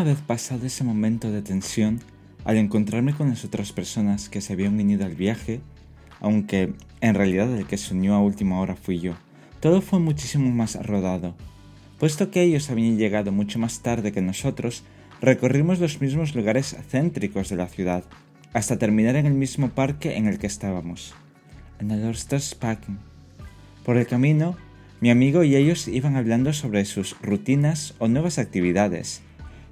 Una vez pasado ese momento de tensión, al encontrarme con las otras personas que se habían unido al viaje, aunque en realidad el que se unió a última hora fui yo, todo fue muchísimo más rodado. Puesto que ellos habían llegado mucho más tarde que nosotros, recorrimos los mismos lugares céntricos de la ciudad, hasta terminar en el mismo parque en el que estábamos, en el Parking. Por el camino, mi amigo y ellos iban hablando sobre sus rutinas o nuevas actividades.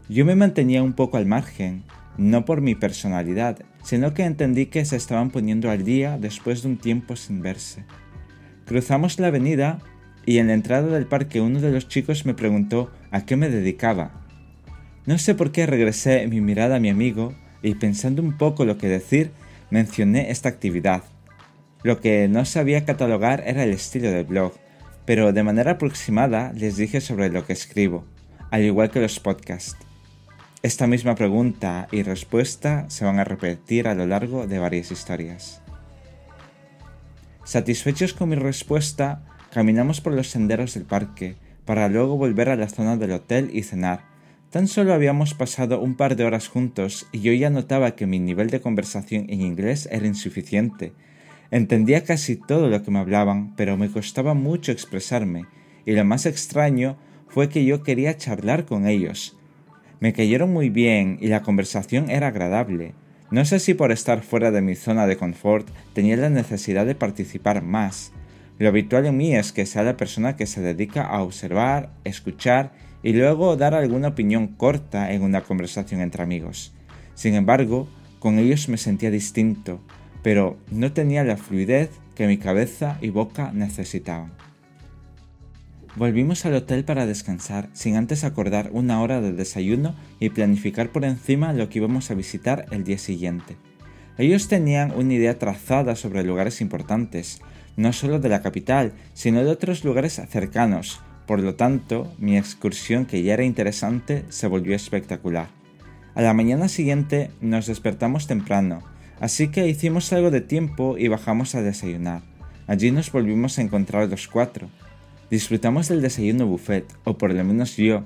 Yo me mantenía un poco al margen, no por mi personalidad, sino que entendí que se estaban poniendo al día después de un tiempo sin verse. Cruzamos la avenida y en la entrada del parque uno de los chicos me preguntó a qué me dedicaba. No sé por qué regresé mi mirada a mi amigo y pensando un poco lo que decir, mencioné esta actividad. Lo que no sabía catalogar era el estilo del blog, pero de manera aproximada les dije sobre lo que escribo, al igual que los podcasts. Esta misma pregunta y respuesta se van a repetir a lo largo de varias historias. Satisfechos con mi respuesta, caminamos por los senderos del parque para luego volver a la zona del hotel y cenar. Tan solo habíamos pasado un par de horas juntos y yo ya notaba que mi nivel de conversación en inglés era insuficiente Entendía casi todo lo que me hablaban, pero me costaba mucho expresarme, y lo más extraño fue que yo quería charlar con ellos. Me cayeron muy bien y la conversación era agradable. No sé si por estar fuera de mi zona de confort tenía la necesidad de participar más. Lo habitual en mí es que sea la persona que se dedica a observar, escuchar y luego dar alguna opinión corta en una conversación entre amigos. Sin embargo, con ellos me sentía distinto pero no tenía la fluidez que mi cabeza y boca necesitaban. Volvimos al hotel para descansar, sin antes acordar una hora de desayuno y planificar por encima lo que íbamos a visitar el día siguiente. Ellos tenían una idea trazada sobre lugares importantes, no solo de la capital, sino de otros lugares cercanos, por lo tanto, mi excursión, que ya era interesante, se volvió espectacular. A la mañana siguiente nos despertamos temprano, Así que hicimos algo de tiempo y bajamos a desayunar. Allí nos volvimos a encontrar los cuatro. Disfrutamos del desayuno buffet, o por lo menos yo,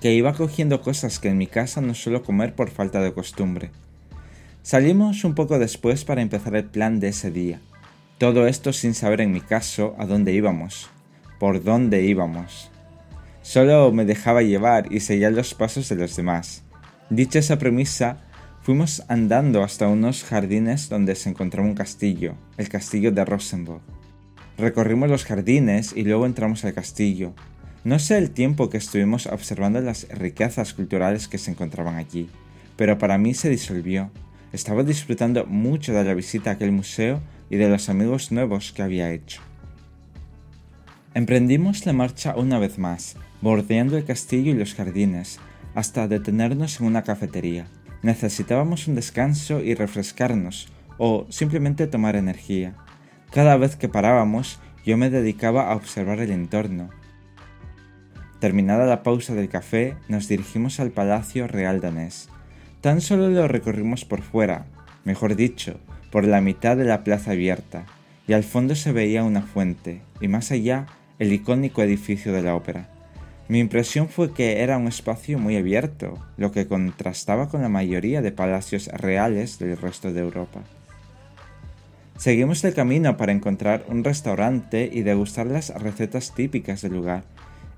que iba cogiendo cosas que en mi casa no suelo comer por falta de costumbre. Salimos un poco después para empezar el plan de ese día. Todo esto sin saber en mi caso a dónde íbamos, por dónde íbamos. Solo me dejaba llevar y seguía los pasos de los demás. Dicha esa premisa, Fuimos andando hasta unos jardines donde se encontraba un castillo, el castillo de Rosenborg. Recorrimos los jardines y luego entramos al castillo. No sé el tiempo que estuvimos observando las riquezas culturales que se encontraban allí, pero para mí se disolvió. Estaba disfrutando mucho de la visita a aquel museo y de los amigos nuevos que había hecho. Emprendimos la marcha una vez más, bordeando el castillo y los jardines, hasta detenernos en una cafetería necesitábamos un descanso y refrescarnos, o simplemente tomar energía. Cada vez que parábamos, yo me dedicaba a observar el entorno. Terminada la pausa del café, nos dirigimos al Palacio Real danés. Tan solo lo recorrimos por fuera, mejor dicho, por la mitad de la plaza abierta, y al fondo se veía una fuente, y más allá el icónico edificio de la ópera. Mi impresión fue que era un espacio muy abierto, lo que contrastaba con la mayoría de palacios reales del resto de Europa. Seguimos el camino para encontrar un restaurante y degustar las recetas típicas del lugar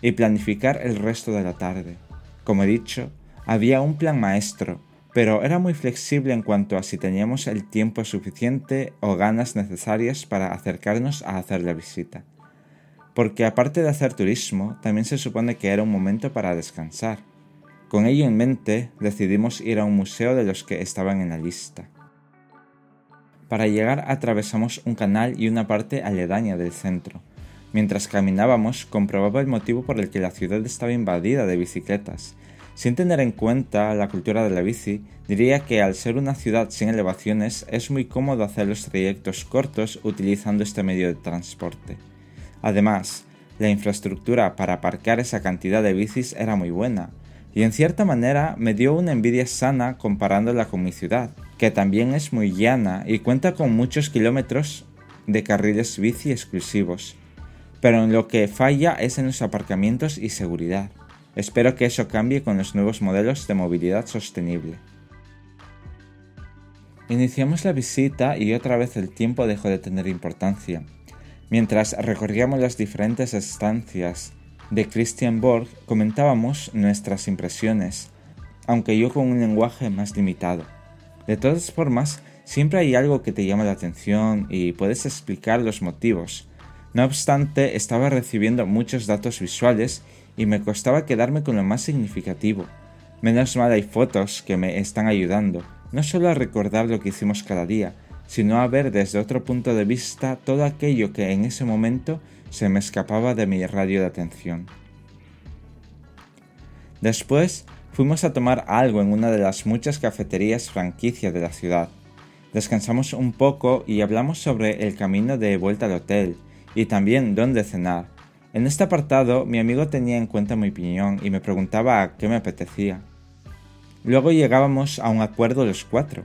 y planificar el resto de la tarde. Como he dicho, había un plan maestro, pero era muy flexible en cuanto a si teníamos el tiempo suficiente o ganas necesarias para acercarnos a hacer la visita porque aparte de hacer turismo, también se supone que era un momento para descansar. Con ello en mente, decidimos ir a un museo de los que estaban en la lista. Para llegar atravesamos un canal y una parte aledaña del centro. Mientras caminábamos, comprobaba el motivo por el que la ciudad estaba invadida de bicicletas. Sin tener en cuenta la cultura de la bici, diría que al ser una ciudad sin elevaciones es muy cómodo hacer los trayectos cortos utilizando este medio de transporte. Además, la infraestructura para aparcar esa cantidad de bicis era muy buena, y en cierta manera me dio una envidia sana comparándola con mi ciudad, que también es muy llana y cuenta con muchos kilómetros de carriles bici exclusivos, pero en lo que falla es en los aparcamientos y seguridad. Espero que eso cambie con los nuevos modelos de movilidad sostenible. Iniciamos la visita y otra vez el tiempo dejó de tener importancia. Mientras recorríamos las diferentes estancias de Christian Borg, comentábamos nuestras impresiones, aunque yo con un lenguaje más limitado. De todas formas, siempre hay algo que te llama la atención y puedes explicar los motivos. No obstante, estaba recibiendo muchos datos visuales y me costaba quedarme con lo más significativo. Menos mal hay fotos que me están ayudando, no solo a recordar lo que hicimos cada día, sino a ver desde otro punto de vista todo aquello que en ese momento se me escapaba de mi radio de atención. Después fuimos a tomar algo en una de las muchas cafeterías franquicia de la ciudad. Descansamos un poco y hablamos sobre el camino de vuelta al hotel y también dónde cenar. En este apartado mi amigo tenía en cuenta mi opinión y me preguntaba qué me apetecía. Luego llegábamos a un acuerdo los cuatro.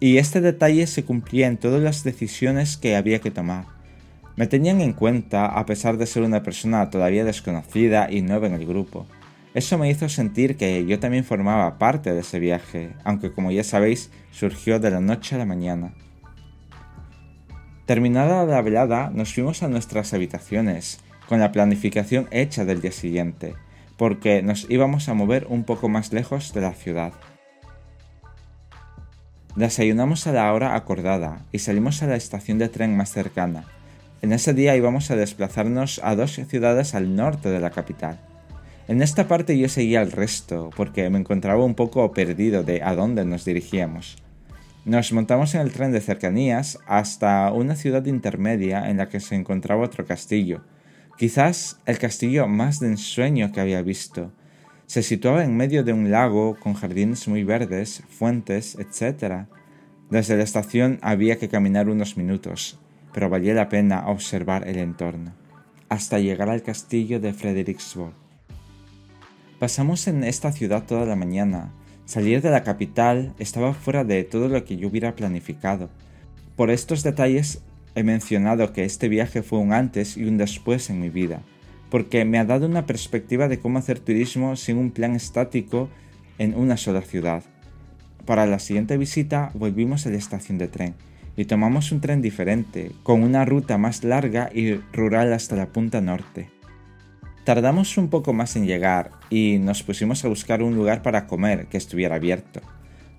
Y este detalle se cumplía en todas las decisiones que había que tomar. Me tenían en cuenta a pesar de ser una persona todavía desconocida y nueva en el grupo. Eso me hizo sentir que yo también formaba parte de ese viaje, aunque como ya sabéis, surgió de la noche a la mañana. Terminada la velada, nos fuimos a nuestras habitaciones, con la planificación hecha del día siguiente, porque nos íbamos a mover un poco más lejos de la ciudad. Desayunamos a la hora acordada y salimos a la estación de tren más cercana. En ese día íbamos a desplazarnos a dos ciudades al norte de la capital. En esta parte yo seguía al resto, porque me encontraba un poco perdido de a dónde nos dirigíamos. Nos montamos en el tren de cercanías hasta una ciudad intermedia en la que se encontraba otro castillo, quizás el castillo más de ensueño que había visto. Se situaba en medio de un lago con jardines muy verdes, fuentes, etc. Desde la estación había que caminar unos minutos, pero valía la pena observar el entorno, hasta llegar al castillo de Frederiksborg. Pasamos en esta ciudad toda la mañana. Salir de la capital estaba fuera de todo lo que yo hubiera planificado. Por estos detalles he mencionado que este viaje fue un antes y un después en mi vida, porque me ha dado una perspectiva de cómo hacer turismo sin un plan estático en una sola ciudad. Para la siguiente visita volvimos a la estación de tren y tomamos un tren diferente, con una ruta más larga y rural hasta la punta norte. Tardamos un poco más en llegar y nos pusimos a buscar un lugar para comer que estuviera abierto.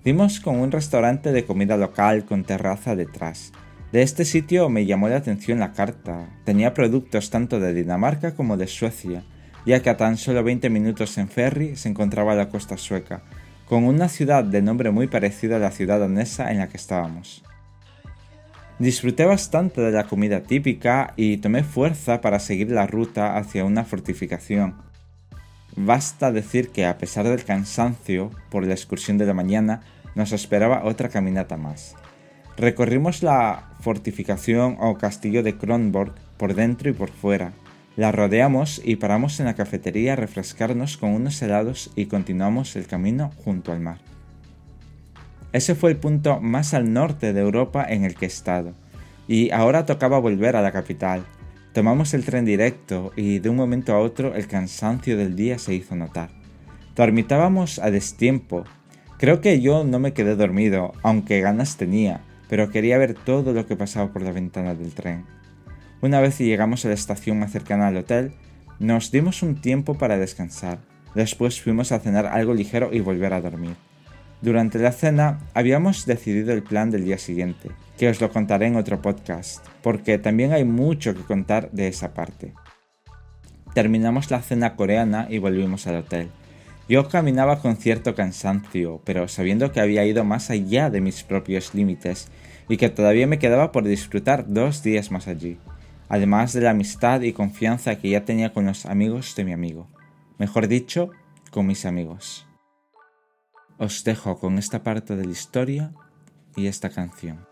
Dimos con un restaurante de comida local con terraza detrás. De este sitio me llamó la atención la carta. Tenía productos tanto de Dinamarca como de Suecia, ya que a tan solo 20 minutos en ferry se encontraba la costa sueca, con una ciudad de nombre muy parecido a la ciudad danesa en la que estábamos. Disfruté bastante de la comida típica y tomé fuerza para seguir la ruta hacia una fortificación. Basta decir que a pesar del cansancio por la excursión de la mañana, nos esperaba otra caminata más. Recorrimos la fortificación o castillo de Kronborg por dentro y por fuera. La rodeamos y paramos en la cafetería a refrescarnos con unos helados y continuamos el camino junto al mar. Ese fue el punto más al norte de Europa en el que he estado, y ahora tocaba volver a la capital. Tomamos el tren directo y de un momento a otro el cansancio del día se hizo notar. Dormitábamos a destiempo. Creo que yo no me quedé dormido, aunque ganas tenía, pero quería ver todo lo que pasaba por la ventana del tren. Una vez llegamos a la estación más cercana al hotel, nos dimos un tiempo para descansar. Después fuimos a cenar algo ligero y volver a dormir. Durante la cena habíamos decidido el plan del día siguiente, que os lo contaré en otro podcast, porque también hay mucho que contar de esa parte. Terminamos la cena coreana y volvimos al hotel. Yo caminaba con cierto cansancio, pero sabiendo que había ido más allá de mis propios límites y que todavía me quedaba por disfrutar dos días más allí, además de la amistad y confianza que ya tenía con los amigos de mi amigo, mejor dicho, con mis amigos. Os dejo con esta parte de la historia y esta canción.